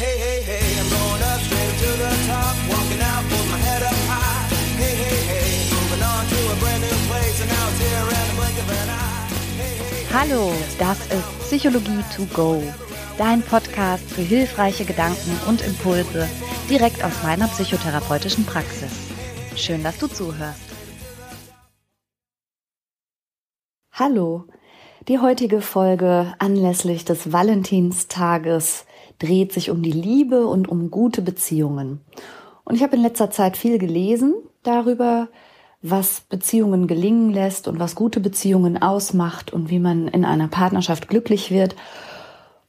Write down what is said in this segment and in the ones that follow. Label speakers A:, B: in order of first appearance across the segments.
A: Hey, hey, hey, I'm going up straight to the top, walking out with my head up high. Hey, hey, hey, moving on to a brand new place, and now it's here in the blink of an eye. Hey, hey, hey.
B: Hallo, das ist Psychologie to go, dein Podcast für hilfreiche Gedanken und Impulse direkt aus meiner psychotherapeutischen Praxis. Schön, dass du zuhörst. Hallo, die heutige Folge anlässlich des Valentinstages dreht sich um die Liebe und um gute Beziehungen. Und ich habe in letzter Zeit viel gelesen darüber, was Beziehungen gelingen lässt und was gute Beziehungen ausmacht und wie man in einer Partnerschaft glücklich wird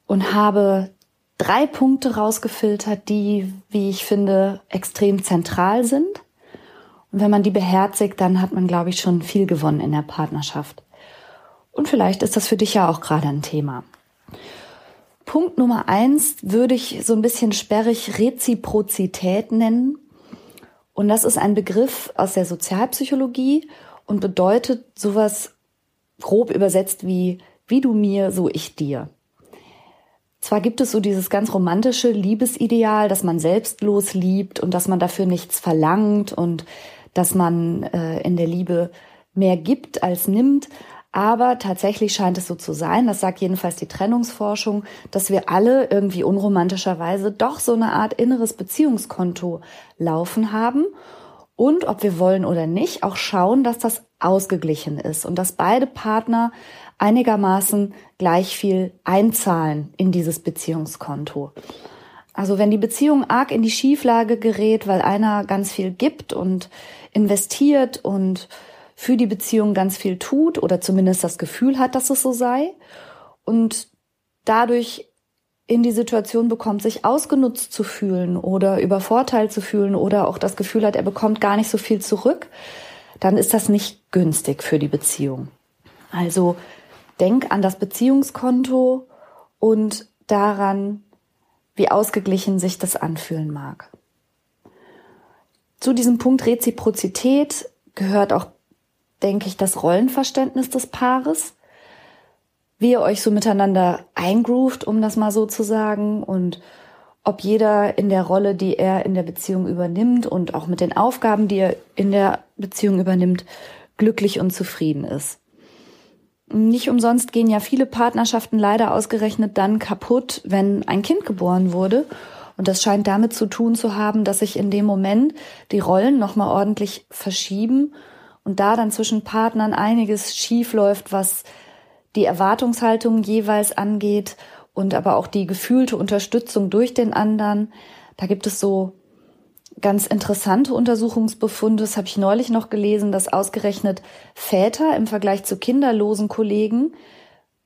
B: und habe drei Punkte rausgefiltert, die, wie ich finde, extrem zentral sind. Und wenn man die beherzigt, dann hat man, glaube ich, schon viel gewonnen in der Partnerschaft. Und vielleicht ist das für dich ja auch gerade ein Thema. Punkt Nummer eins würde ich so ein bisschen sperrig Reziprozität nennen. Und das ist ein Begriff aus der Sozialpsychologie und bedeutet sowas grob übersetzt wie, wie du mir, so ich dir. Zwar gibt es so dieses ganz romantische Liebesideal, dass man selbstlos liebt und dass man dafür nichts verlangt und dass man äh, in der Liebe mehr gibt als nimmt, aber tatsächlich scheint es so zu sein, das sagt jedenfalls die Trennungsforschung, dass wir alle irgendwie unromantischerweise doch so eine Art inneres Beziehungskonto laufen haben und ob wir wollen oder nicht, auch schauen, dass das ausgeglichen ist und dass beide Partner einigermaßen gleich viel einzahlen in dieses Beziehungskonto. Also wenn die Beziehung arg in die Schieflage gerät, weil einer ganz viel gibt und investiert und für die Beziehung ganz viel tut oder zumindest das Gefühl hat, dass es so sei und dadurch in die Situation bekommt, sich ausgenutzt zu fühlen oder übervorteilt zu fühlen oder auch das Gefühl hat, er bekommt gar nicht so viel zurück, dann ist das nicht günstig für die Beziehung. Also denk an das Beziehungskonto und daran, wie ausgeglichen sich das anfühlen mag. Zu diesem Punkt Reziprozität gehört auch denke ich, das Rollenverständnis des Paares, wie ihr euch so miteinander eingroovt, um das mal so zu sagen, und ob jeder in der Rolle, die er in der Beziehung übernimmt und auch mit den Aufgaben, die er in der Beziehung übernimmt, glücklich und zufrieden ist. Nicht umsonst gehen ja viele Partnerschaften leider ausgerechnet dann kaputt, wenn ein Kind geboren wurde. Und das scheint damit zu tun zu haben, dass sich in dem Moment die Rollen nochmal ordentlich verschieben und da dann zwischen Partnern einiges schief läuft, was die Erwartungshaltung jeweils angeht und aber auch die gefühlte Unterstützung durch den anderen. Da gibt es so ganz interessante Untersuchungsbefunde. Das habe ich neulich noch gelesen, dass ausgerechnet Väter im Vergleich zu kinderlosen Kollegen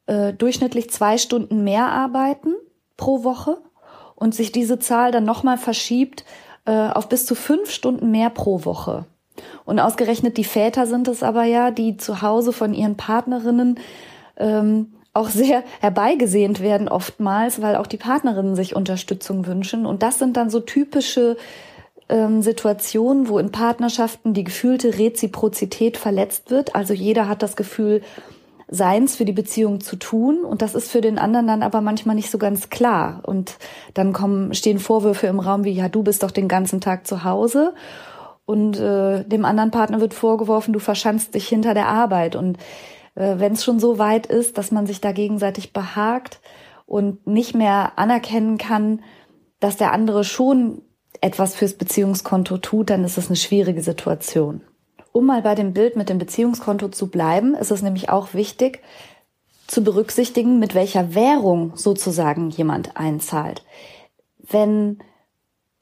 B: äh, durchschnittlich zwei Stunden mehr arbeiten pro Woche und sich diese Zahl dann nochmal verschiebt äh, auf bis zu fünf Stunden mehr pro Woche. Und ausgerechnet die Väter sind es aber ja, die zu Hause von ihren Partnerinnen ähm, auch sehr herbeigesehnt werden oftmals, weil auch die Partnerinnen sich Unterstützung wünschen. Und das sind dann so typische ähm, Situationen, wo in Partnerschaften die gefühlte Reziprozität verletzt wird. Also jeder hat das Gefühl, seins für die Beziehung zu tun und das ist für den anderen dann aber manchmal nicht so ganz klar und dann kommen stehen Vorwürfe im Raum wie ja du bist doch den ganzen Tag zu Hause und äh, dem anderen Partner wird vorgeworfen, du verschanzt dich hinter der Arbeit. Und äh, wenn es schon so weit ist, dass man sich da gegenseitig behagt und nicht mehr anerkennen kann, dass der andere schon etwas fürs Beziehungskonto tut, dann ist es eine schwierige Situation. Um mal bei dem Bild mit dem Beziehungskonto zu bleiben, ist es nämlich auch wichtig zu berücksichtigen, mit welcher Währung sozusagen jemand einzahlt. Wenn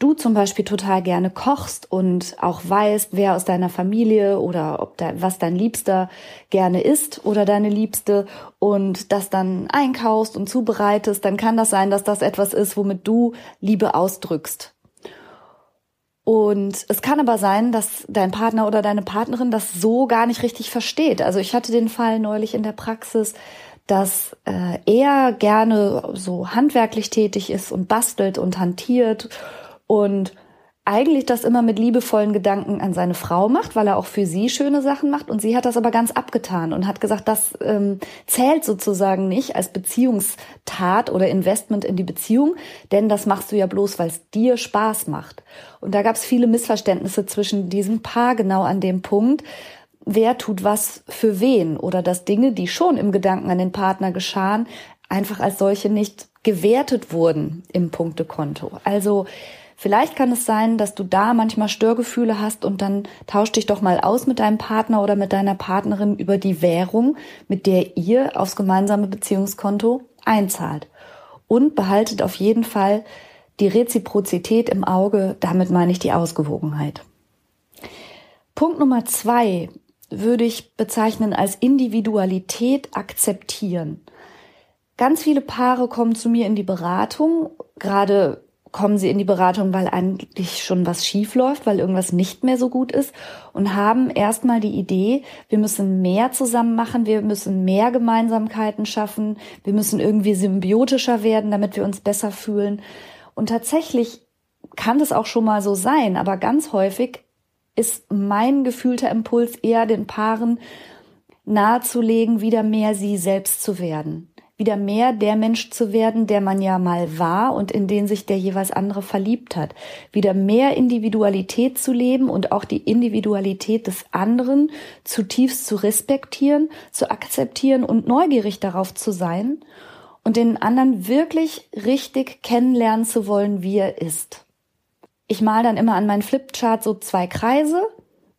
B: du zum Beispiel total gerne kochst und auch weißt, wer aus deiner Familie oder ob da, was dein Liebster gerne isst oder deine Liebste und das dann einkaufst und zubereitest, dann kann das sein, dass das etwas ist, womit du Liebe ausdrückst. Und es kann aber sein, dass dein Partner oder deine Partnerin das so gar nicht richtig versteht. Also ich hatte den Fall neulich in der Praxis, dass äh, er gerne so handwerklich tätig ist und bastelt und hantiert und eigentlich das immer mit liebevollen Gedanken an seine Frau macht, weil er auch für sie schöne Sachen macht. Und sie hat das aber ganz abgetan und hat gesagt, das ähm, zählt sozusagen nicht als Beziehungstat oder Investment in die Beziehung, denn das machst du ja bloß, weil es dir Spaß macht. Und da gab es viele Missverständnisse zwischen diesem Paar genau an dem Punkt, wer tut was für wen oder dass Dinge, die schon im Gedanken an den Partner geschahen, einfach als solche nicht gewertet wurden im Punktekonto. Also Vielleicht kann es sein, dass du da manchmal Störgefühle hast und dann tausch dich doch mal aus mit deinem Partner oder mit deiner Partnerin über die Währung, mit der ihr aufs gemeinsame Beziehungskonto einzahlt. Und behaltet auf jeden Fall die Reziprozität im Auge, damit meine ich die Ausgewogenheit. Punkt Nummer zwei würde ich bezeichnen als Individualität akzeptieren. Ganz viele Paare kommen zu mir in die Beratung, gerade kommen sie in die Beratung, weil eigentlich schon was schief läuft, weil irgendwas nicht mehr so gut ist und haben erstmal die Idee, wir müssen mehr zusammen machen, wir müssen mehr Gemeinsamkeiten schaffen, wir müssen irgendwie symbiotischer werden, damit wir uns besser fühlen. Und tatsächlich kann das auch schon mal so sein, aber ganz häufig ist mein gefühlter Impuls eher den Paaren nahezulegen, wieder mehr sie selbst zu werden wieder mehr der Mensch zu werden, der man ja mal war und in den sich der jeweils andere verliebt hat. Wieder mehr Individualität zu leben und auch die Individualität des anderen zutiefst zu respektieren, zu akzeptieren und neugierig darauf zu sein und den anderen wirklich richtig kennenlernen zu wollen, wie er ist. Ich mal dann immer an meinen Flipchart so zwei Kreise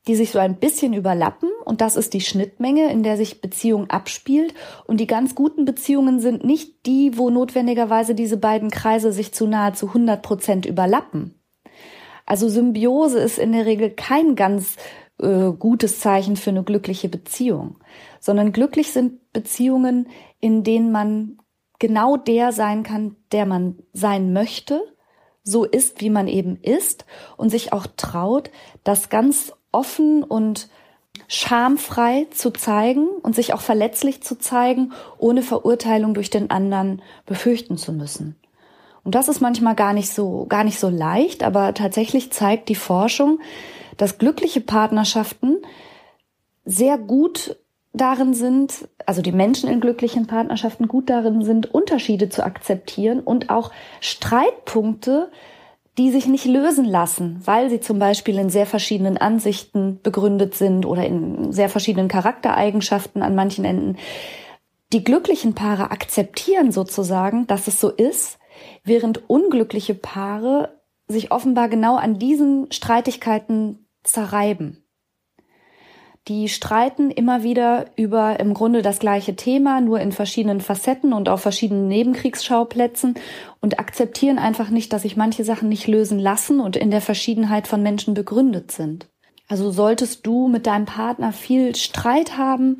B: die sich so ein bisschen überlappen. Und das ist die Schnittmenge, in der sich Beziehung abspielt. Und die ganz guten Beziehungen sind nicht die, wo notwendigerweise diese beiden Kreise sich zu nahezu 100 Prozent überlappen. Also Symbiose ist in der Regel kein ganz äh, gutes Zeichen für eine glückliche Beziehung, sondern glücklich sind Beziehungen, in denen man genau der sein kann, der man sein möchte, so ist, wie man eben ist und sich auch traut, das ganz offen und schamfrei zu zeigen und sich auch verletzlich zu zeigen, ohne Verurteilung durch den anderen befürchten zu müssen. Und das ist manchmal gar nicht so, gar nicht so leicht, aber tatsächlich zeigt die Forschung, dass glückliche Partnerschaften sehr gut darin sind, also die Menschen in glücklichen Partnerschaften gut darin sind, Unterschiede zu akzeptieren und auch Streitpunkte die sich nicht lösen lassen, weil sie zum Beispiel in sehr verschiedenen Ansichten begründet sind oder in sehr verschiedenen Charaktereigenschaften an manchen Enden. Die glücklichen Paare akzeptieren sozusagen, dass es so ist, während unglückliche Paare sich offenbar genau an diesen Streitigkeiten zerreiben. Die streiten immer wieder über im Grunde das gleiche Thema, nur in verschiedenen Facetten und auf verschiedenen Nebenkriegsschauplätzen und akzeptieren einfach nicht, dass sich manche Sachen nicht lösen lassen und in der Verschiedenheit von Menschen begründet sind. Also solltest du mit deinem Partner viel Streit haben,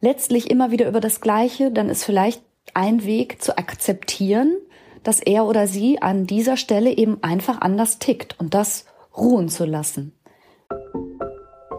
B: letztlich immer wieder über das Gleiche, dann ist vielleicht ein Weg zu akzeptieren, dass er oder sie an dieser Stelle eben einfach anders tickt und das ruhen zu lassen.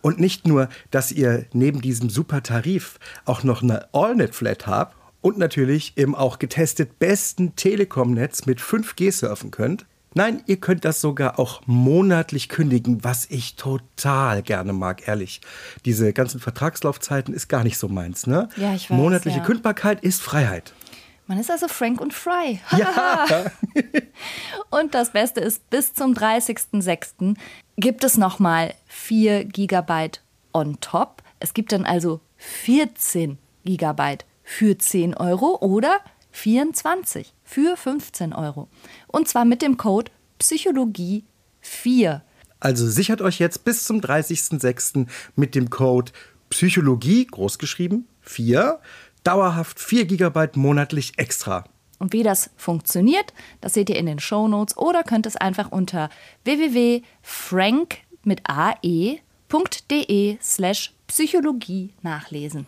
C: Und nicht nur, dass ihr neben diesem super Tarif auch noch eine AllNet-Flat habt und natürlich im auch getestet besten Telekom-Netz mit 5G surfen könnt. Nein, ihr könnt das sogar auch monatlich kündigen, was ich total gerne mag, ehrlich. Diese ganzen Vertragslaufzeiten ist gar nicht so meins, ne?
B: Ja, ich weiß,
C: Monatliche
B: ja.
C: Kündbarkeit ist Freiheit.
B: Man ist also Frank und Fry.
C: Ja.
B: Und das Beste ist, bis zum 30.06. gibt es nochmal 4 Gigabyte on top. Es gibt dann also 14 Gigabyte für 10 Euro oder 24 für 15 Euro. Und zwar mit dem Code Psychologie 4.
C: Also sichert euch jetzt bis zum 30.06. mit dem Code Psychologie, großgeschrieben, 4, dauerhaft 4 GB monatlich extra.
B: Und wie das funktioniert, das seht ihr in den Shownotes oder könnt es einfach unter www.frank mit ae.de slash Psychologie nachlesen.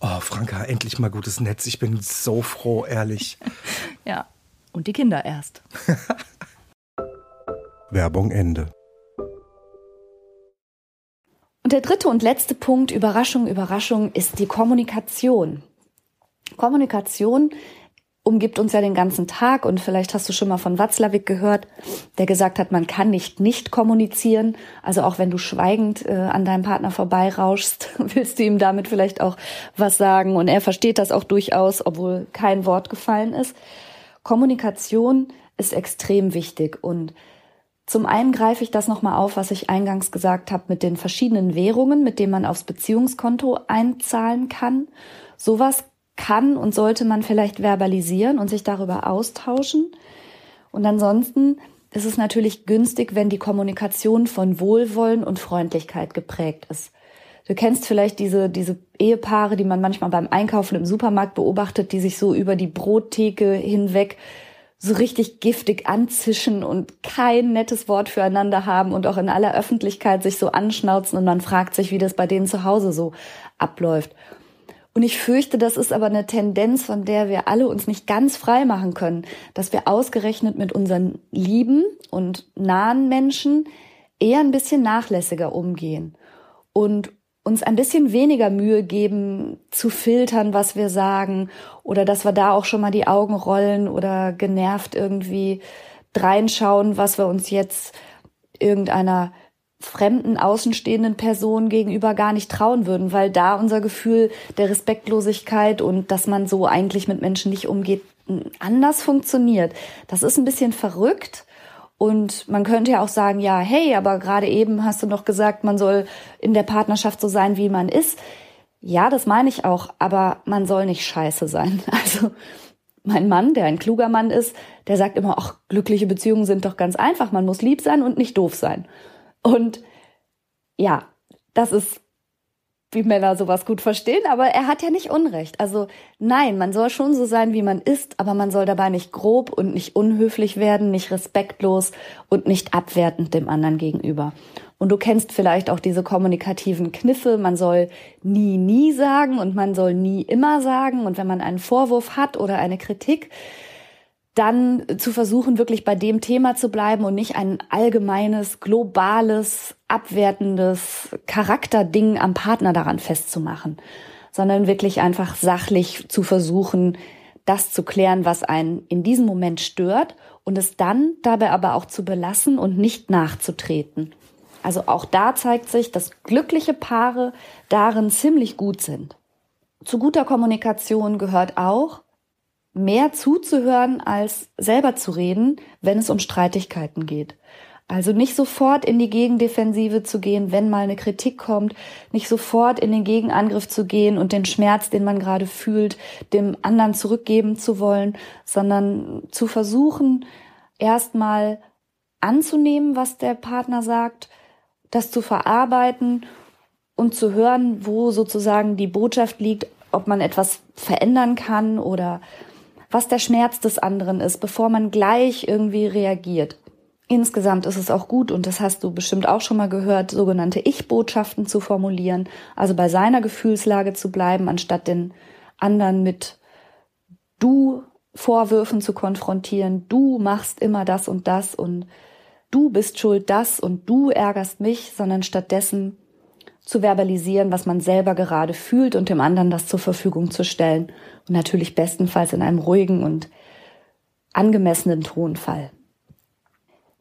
C: Oh, Franka, endlich mal gutes Netz. Ich bin so froh, ehrlich.
B: Ja, und die Kinder erst.
C: Werbung Ende.
B: Und der dritte und letzte Punkt, Überraschung, Überraschung, ist die Kommunikation. Kommunikation umgibt uns ja den ganzen Tag und vielleicht hast du schon mal von Watzlawick gehört, der gesagt hat, man kann nicht nicht kommunizieren. Also auch wenn du schweigend äh, an deinem Partner vorbeirauschst, willst du ihm damit vielleicht auch was sagen und er versteht das auch durchaus, obwohl kein Wort gefallen ist. Kommunikation ist extrem wichtig und zum einen greife ich das nochmal auf, was ich eingangs gesagt habe, mit den verschiedenen Währungen, mit denen man aufs Beziehungskonto einzahlen kann. Sowas kann und sollte man vielleicht verbalisieren und sich darüber austauschen. Und ansonsten ist es natürlich günstig, wenn die Kommunikation von Wohlwollen und Freundlichkeit geprägt ist. Du kennst vielleicht diese, diese Ehepaare, die man manchmal beim Einkaufen im Supermarkt beobachtet, die sich so über die Brottheke hinweg so richtig giftig anzischen und kein nettes Wort füreinander haben und auch in aller Öffentlichkeit sich so anschnauzen und man fragt sich, wie das bei denen zu Hause so abläuft. Und ich fürchte, das ist aber eine Tendenz, von der wir alle uns nicht ganz frei machen können, dass wir ausgerechnet mit unseren lieben und nahen Menschen eher ein bisschen nachlässiger umgehen und uns ein bisschen weniger Mühe geben, zu filtern, was wir sagen, oder dass wir da auch schon mal die Augen rollen oder genervt irgendwie reinschauen, was wir uns jetzt irgendeiner fremden, außenstehenden Person gegenüber gar nicht trauen würden, weil da unser Gefühl der Respektlosigkeit und dass man so eigentlich mit Menschen nicht umgeht, anders funktioniert. Das ist ein bisschen verrückt. Und man könnte ja auch sagen, ja, hey, aber gerade eben hast du noch gesagt, man soll in der Partnerschaft so sein, wie man ist. Ja, das meine ich auch, aber man soll nicht scheiße sein. Also mein Mann, der ein kluger Mann ist, der sagt immer, ach, glückliche Beziehungen sind doch ganz einfach. Man muss lieb sein und nicht doof sein. Und ja, das ist wie Männer sowas gut verstehen, aber er hat ja nicht Unrecht. Also nein, man soll schon so sein, wie man ist, aber man soll dabei nicht grob und nicht unhöflich werden, nicht respektlos und nicht abwertend dem anderen gegenüber. Und du kennst vielleicht auch diese kommunikativen Kniffe, man soll nie, nie sagen und man soll nie immer sagen. Und wenn man einen Vorwurf hat oder eine Kritik, dann zu versuchen, wirklich bei dem Thema zu bleiben und nicht ein allgemeines, globales, abwertendes Charakterding am Partner daran festzumachen, sondern wirklich einfach sachlich zu versuchen, das zu klären, was einen in diesem Moment stört und es dann dabei aber auch zu belassen und nicht nachzutreten. Also auch da zeigt sich, dass glückliche Paare darin ziemlich gut sind. Zu guter Kommunikation gehört auch, mehr zuzuhören als selber zu reden, wenn es um Streitigkeiten geht. Also nicht sofort in die Gegendefensive zu gehen, wenn mal eine Kritik kommt, nicht sofort in den Gegenangriff zu gehen und den Schmerz, den man gerade fühlt, dem anderen zurückgeben zu wollen, sondern zu versuchen, erstmal anzunehmen, was der Partner sagt, das zu verarbeiten und zu hören, wo sozusagen die Botschaft liegt, ob man etwas verändern kann oder was der Schmerz des anderen ist, bevor man gleich irgendwie reagiert. Insgesamt ist es auch gut, und das hast du bestimmt auch schon mal gehört, sogenannte Ich-Botschaften zu formulieren, also bei seiner Gefühlslage zu bleiben, anstatt den anderen mit du Vorwürfen zu konfrontieren, du machst immer das und das und du bist schuld das und du ärgerst mich, sondern stattdessen zu verbalisieren, was man selber gerade fühlt und dem anderen das zur Verfügung zu stellen. Und natürlich bestenfalls in einem ruhigen und angemessenen Tonfall.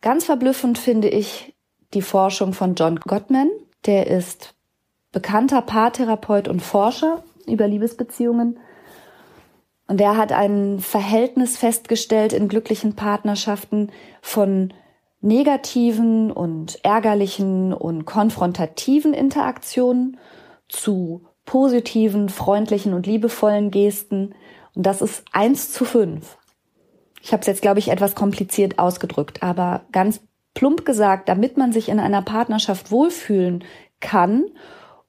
B: Ganz verblüffend finde ich die Forschung von John Gottman. Der ist bekannter Paartherapeut und Forscher über Liebesbeziehungen. Und der hat ein Verhältnis festgestellt in glücklichen Partnerschaften von negativen und ärgerlichen und konfrontativen Interaktionen zu positiven, freundlichen und liebevollen Gesten. Und das ist eins zu fünf. Ich habe es jetzt, glaube ich, etwas kompliziert ausgedrückt, aber ganz plump gesagt, damit man sich in einer Partnerschaft wohlfühlen kann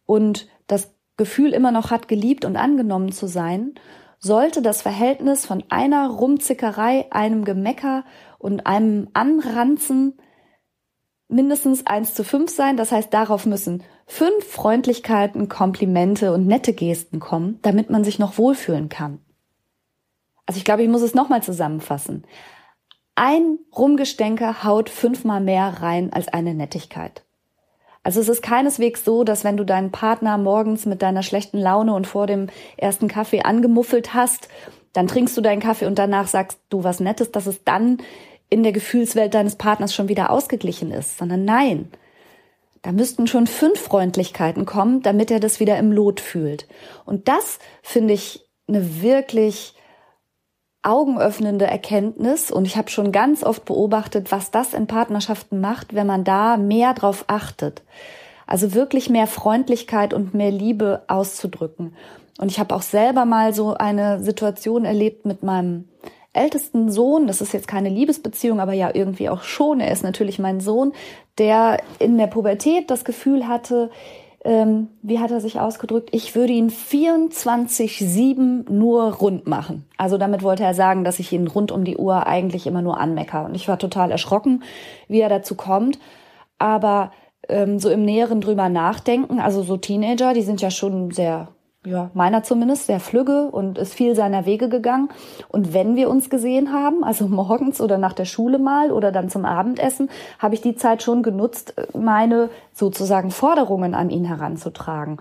B: und das Gefühl immer noch hat, geliebt und angenommen zu sein, sollte das Verhältnis von einer Rumzickerei, einem Gemecker und einem Anranzen mindestens eins zu fünf sein. Das heißt, darauf müssen fünf Freundlichkeiten, Komplimente und nette Gesten kommen, damit man sich noch wohlfühlen kann. Also ich glaube, ich muss es nochmal zusammenfassen. Ein Rumgestänker haut fünfmal mehr rein als eine Nettigkeit. Also es ist keineswegs so, dass wenn du deinen Partner morgens mit deiner schlechten Laune und vor dem ersten Kaffee angemuffelt hast, dann trinkst du deinen Kaffee und danach sagst du was Nettes, dass es dann in der Gefühlswelt deines Partners schon wieder ausgeglichen ist, sondern nein. Da müssten schon fünf Freundlichkeiten kommen, damit er das wieder im Lot fühlt. Und das finde ich eine wirklich augenöffnende Erkenntnis und ich habe schon ganz oft beobachtet, was das in Partnerschaften macht, wenn man da mehr drauf achtet. Also wirklich mehr Freundlichkeit und mehr Liebe auszudrücken. Und ich habe auch selber mal so eine Situation erlebt mit meinem ältesten Sohn, das ist jetzt keine Liebesbeziehung, aber ja irgendwie auch schon, er ist natürlich mein Sohn, der in der Pubertät das Gefühl hatte, ähm, wie hat er sich ausgedrückt, ich würde ihn 24-7 nur rund machen. Also damit wollte er sagen, dass ich ihn rund um die Uhr eigentlich immer nur anmecker. Und ich war total erschrocken, wie er dazu kommt. Aber ähm, so im Näheren drüber nachdenken, also so Teenager, die sind ja schon sehr ja, meiner zumindest, sehr flügge und ist viel seiner Wege gegangen. Und wenn wir uns gesehen haben, also morgens oder nach der Schule mal oder dann zum Abendessen, habe ich die Zeit schon genutzt, meine sozusagen Forderungen an ihn heranzutragen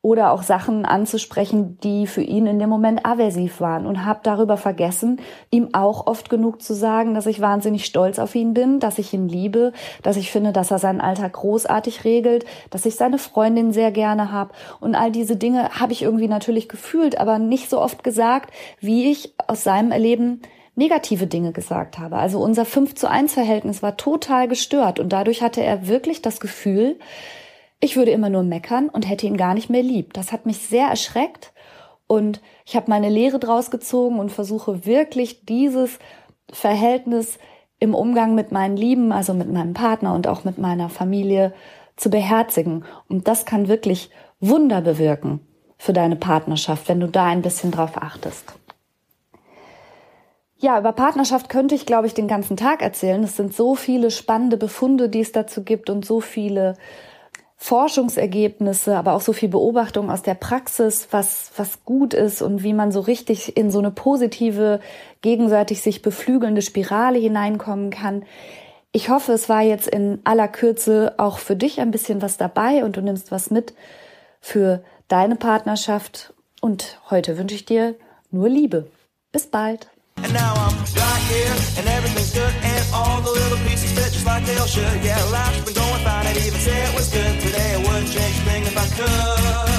B: oder auch Sachen anzusprechen, die für ihn in dem Moment aversiv waren und habe darüber vergessen, ihm auch oft genug zu sagen, dass ich wahnsinnig stolz auf ihn bin, dass ich ihn liebe, dass ich finde, dass er seinen Alltag großartig regelt, dass ich seine Freundin sehr gerne habe und all diese Dinge habe ich irgendwie natürlich gefühlt, aber nicht so oft gesagt, wie ich aus seinem Erleben negative Dinge gesagt habe. Also unser 5 zu 1 Verhältnis war total gestört und dadurch hatte er wirklich das Gefühl, ich würde immer nur meckern und hätte ihn gar nicht mehr lieb. Das hat mich sehr erschreckt und ich habe meine Lehre draus gezogen und versuche wirklich dieses Verhältnis im Umgang mit meinen Lieben, also mit meinem Partner und auch mit meiner Familie zu beherzigen. Und das kann wirklich Wunder bewirken für deine Partnerschaft, wenn du da ein bisschen drauf achtest. Ja, über Partnerschaft könnte ich, glaube ich, den ganzen Tag erzählen. Es sind so viele spannende Befunde, die es dazu gibt und so viele Forschungsergebnisse, aber auch so viel Beobachtung aus der Praxis, was, was gut ist und wie man so richtig in so eine positive, gegenseitig sich beflügelnde Spirale hineinkommen kann. Ich hoffe, es war jetzt in aller Kürze auch für dich ein bisschen was dabei und du nimmst was mit für deine Partnerschaft. Und heute wünsche ich dir nur Liebe. Bis bald.
A: All the little pieces fit just like they all should. Yeah, life's been going fine, I'd even say it was good today. I wouldn't change a thing if I could.